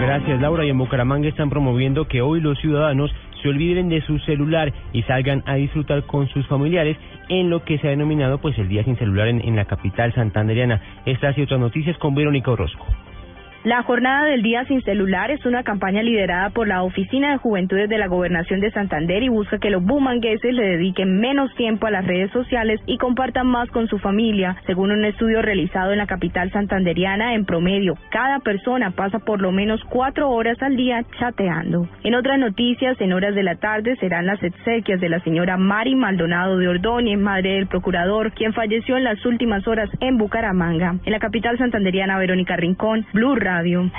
Gracias, Laura. Y en Bucaramanga están promoviendo que hoy los ciudadanos se olviden de su celular y salgan a disfrutar con sus familiares en lo que se ha denominado pues el Día Sin Celular en, en la capital santanderiana. Estas y otras noticias con Verónica Orozco. La jornada del Día Sin Celular es una campaña liderada por la Oficina de Juventudes de la Gobernación de Santander y busca que los bumangueses le dediquen menos tiempo a las redes sociales y compartan más con su familia. Según un estudio realizado en la capital santanderiana, en promedio, cada persona pasa por lo menos cuatro horas al día chateando. En otras noticias, en horas de la tarde serán las exequias de la señora Mari Maldonado de Ordóñez, madre del procurador, quien falleció en las últimas horas en Bucaramanga. En la capital santanderiana, Verónica Rincón, Blue radio.